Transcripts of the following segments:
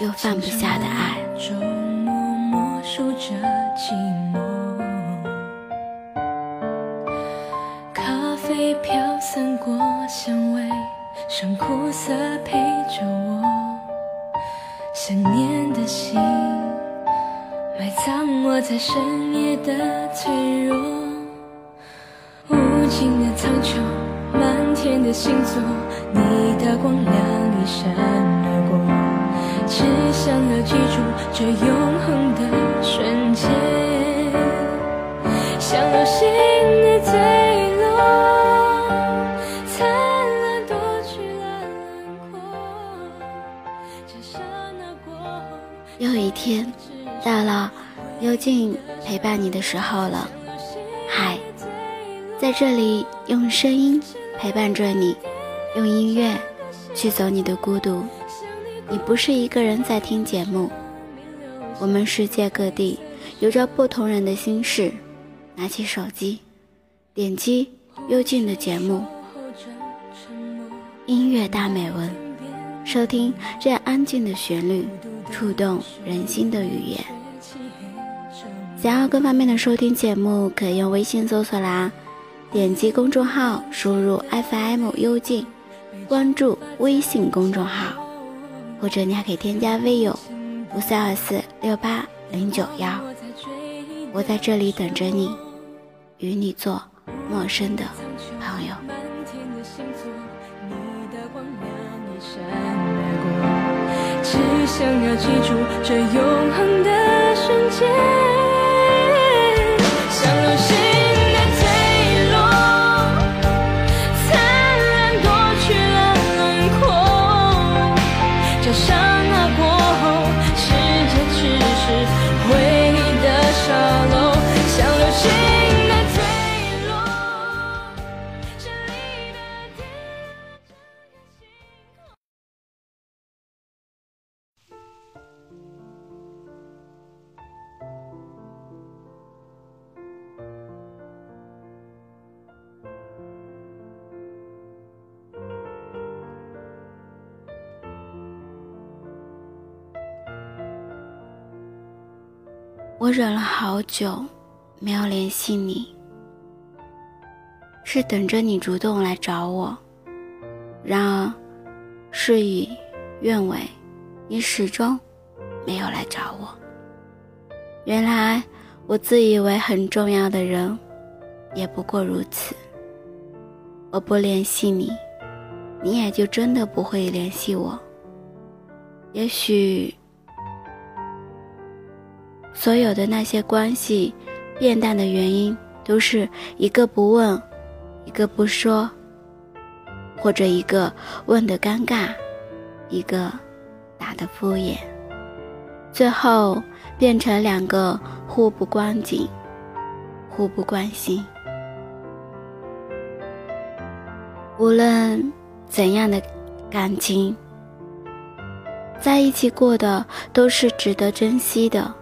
又放不下的爱。默默守着寂寞咖啡飘散过香味，剩苦涩陪着我，想念的心。埋藏我在深夜的脆弱，无尽的苍穹，漫天的星座，你的光亮一闪而过，只想要记住这永恒的瞬间，的坠落，灿烂夺去了轮廓，这刹那过后，又一天。到了幽静陪伴你的时候了，嗨，在这里用声音陪伴着你，用音乐驱走你的孤独。你不是一个人在听节目，我们世界各地有着不同人的心事。拿起手机，点击幽静的节目，音乐大美文，收听这安静的旋律。触动人心的语言。想要更方便的收听节目，可以用微信搜索栏，点击公众号，输入 FM 幽静，关注微信公众号，或者你还可以添加微友五三二四六八零九幺。我在这里等着你，与你做陌生的朋友。只想要记住这永恒的瞬间。我忍了好久，没有联系你，是等着你主动来找我。然而，事与愿违，你始终没有来找我。原来，我自以为很重要的人，也不过如此。我不联系你，你也就真的不会联系我。也许。所有的那些关系变淡的原因，都是一个不问，一个不说，或者一个问的尴尬，一个答的敷衍，最后变成两个互不关紧、互不关心。无论怎样的感情，在一起过的都是值得珍惜的。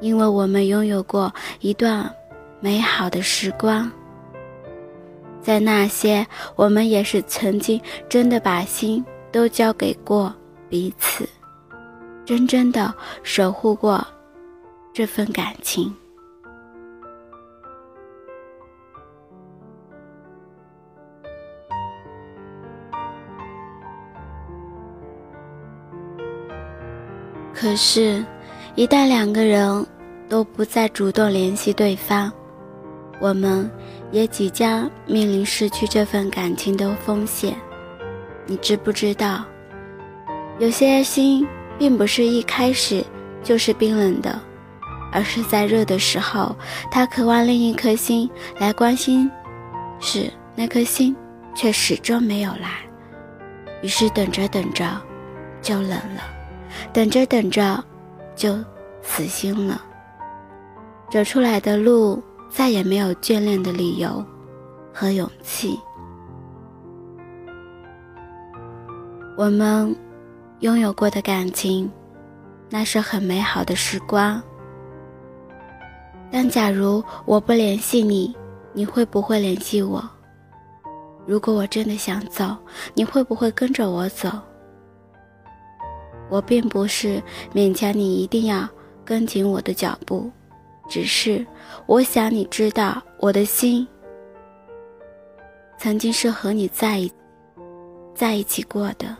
因为我们拥有过一段美好的时光，在那些我们也是曾经真的把心都交给过彼此，真正的守护过这份感情。可是。一旦两个人都不再主动联系对方，我们也即将面临失去这份感情的风险。你知不知道，有些心并不是一开始就是冰冷的，而是在热的时候，他渴望另一颗心来关心，是那颗心却始终没有来，于是等着等着就冷了，等着等着就死心了，走出来的路再也没有眷恋的理由和勇气。我们拥有过的感情，那是很美好的时光。但假如我不联系你，你会不会联系我？如果我真的想走，你会不会跟着我走？我并不是勉强你一定要跟紧我的脚步，只是我想你知道，我的心曾经是和你在一在一起过的。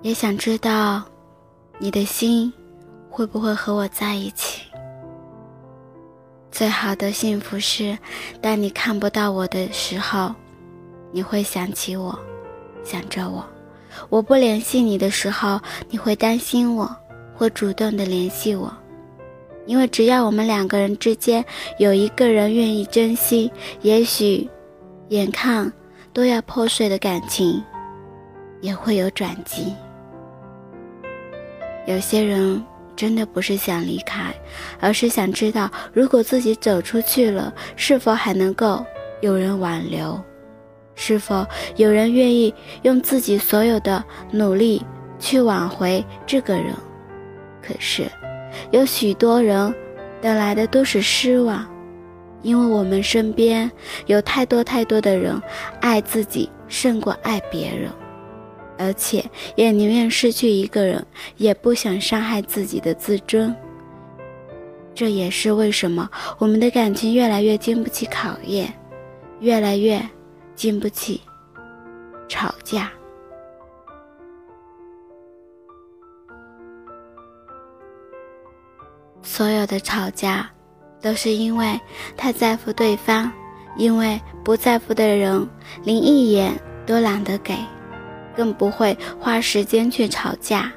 也想知道，你的心会不会和我在一起？最好的幸福是，当你看不到我的时候，你会想起我，想着我；我不联系你的时候，你会担心我，会主动的联系我。因为只要我们两个人之间有一个人愿意珍惜，也许眼看都要破碎的感情，也会有转机。有些人真的不是想离开，而是想知道，如果自己走出去了，是否还能够有人挽留？是否有人愿意用自己所有的努力去挽回这个人？可是，有许多人等来的都是失望，因为我们身边有太多太多的人爱自己胜过爱别人。而且也宁愿失去一个人，也不想伤害自己的自尊。这也是为什么我们的感情越来越经不起考验，越来越经不起吵架。所有的吵架，都是因为太在乎对方，因为不在乎的人，连一眼都懒得给。更不会花时间去吵架。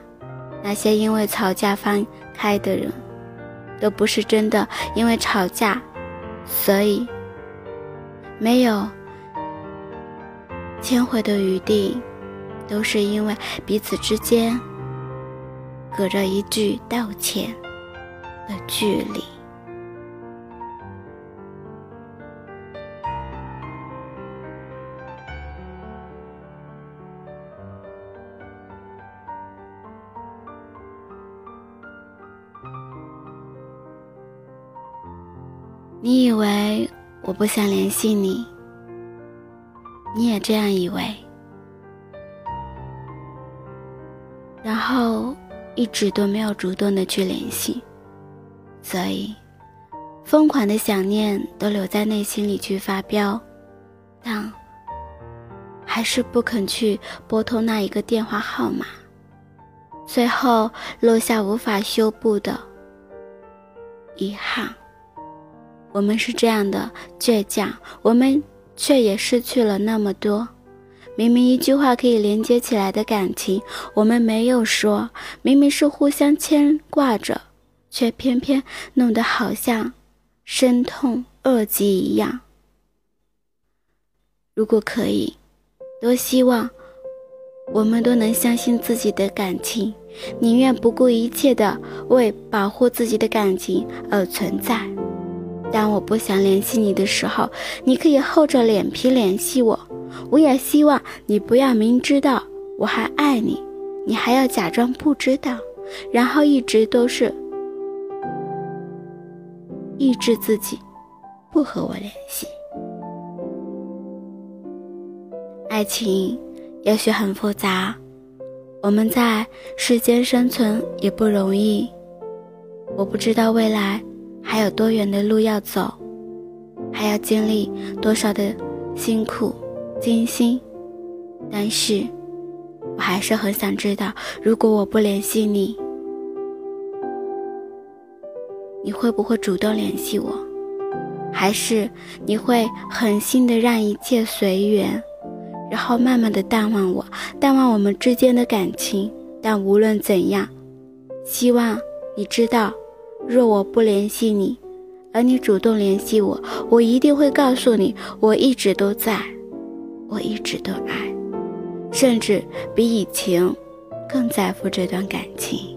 那些因为吵架分开的人，都不是真的因为吵架，所以没有迁回的余地，都是因为彼此之间隔着一句道歉的距离。不想联系你，你也这样以为，然后一直都没有主动的去联系，所以疯狂的想念都留在内心里去发飙，但还是不肯去拨通那一个电话号码，最后落下无法修补的遗憾。我们是这样的倔强，我们却也失去了那么多。明明一句话可以连接起来的感情，我们没有说；明明是互相牵挂着，却偏偏弄得好像生痛恶疾一样。如果可以，多希望我们都能相信自己的感情，宁愿不顾一切的为保护自己的感情而存在。当我不想联系你的时候，你可以厚着脸皮联系我。我也希望你不要明知道我还爱你，你还要假装不知道，然后一直都是抑制自己，不和我联系。爱情也许很复杂，我们在世间生存也不容易。我不知道未来。还有多远的路要走，还要经历多少的辛苦艰辛，但是，我还是很想知道，如果我不联系你，你会不会主动联系我？还是你会狠心的让一切随缘，然后慢慢的淡忘我，淡忘我们之间的感情？但无论怎样，希望你知道，若我不联系你，而你主动联系我，我一定会告诉你，我一直都在，我一直都爱，甚至比以前更在乎这段感情。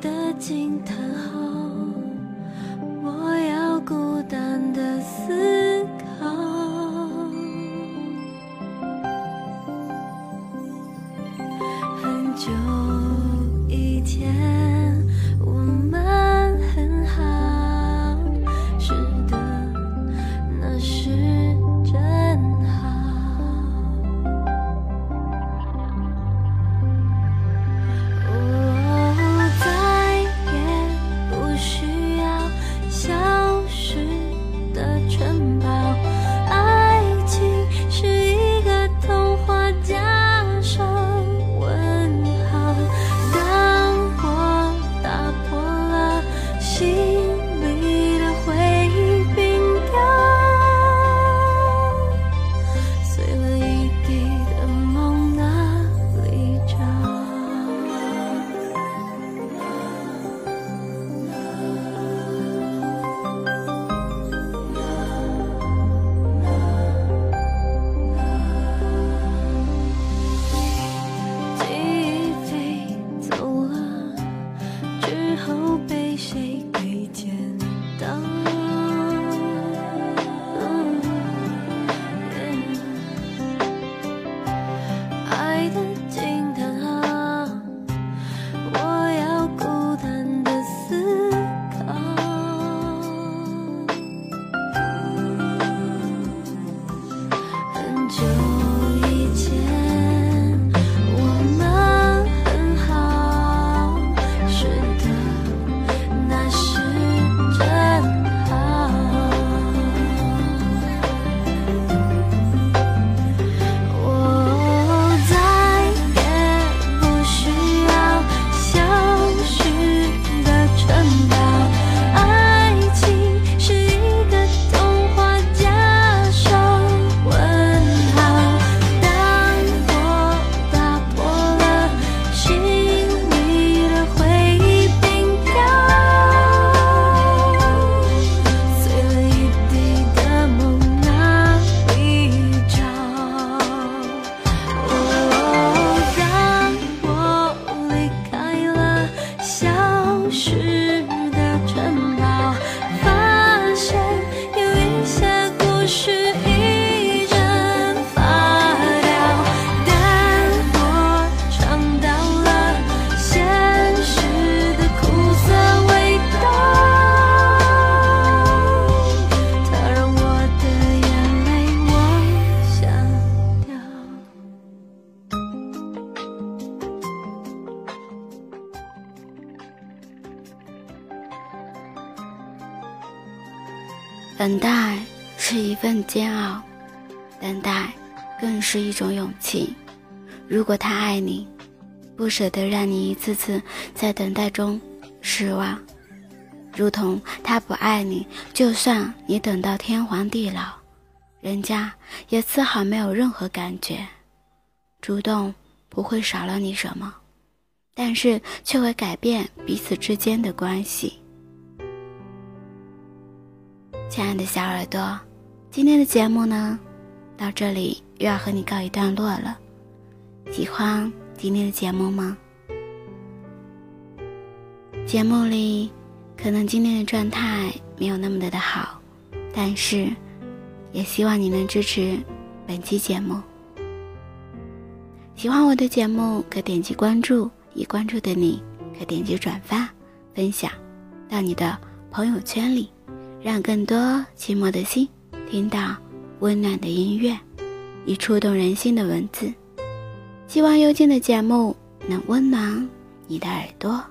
的惊叹号是等待是一份煎熬，等待更是一种勇气。如果他爱你，不舍得让你一次次在等待中失望；如同他不爱你，就算你等到天荒地老，人家也丝毫没有任何感觉。主动不会少了你什么，但是却会改变彼此之间的关系。亲爱的小耳朵，今天的节目呢，到这里又要和你告一段落了。喜欢今天的节目吗？节目里可能今天的状态没有那么的的好，但是也希望你能支持本期节目。喜欢我的节目，可点击关注；已关注的你，可点击转发、分享到你的朋友圈里，让更多寂寞的心听到温暖的音乐以触动人心的文字。希望幽静的节目能温暖你的耳朵。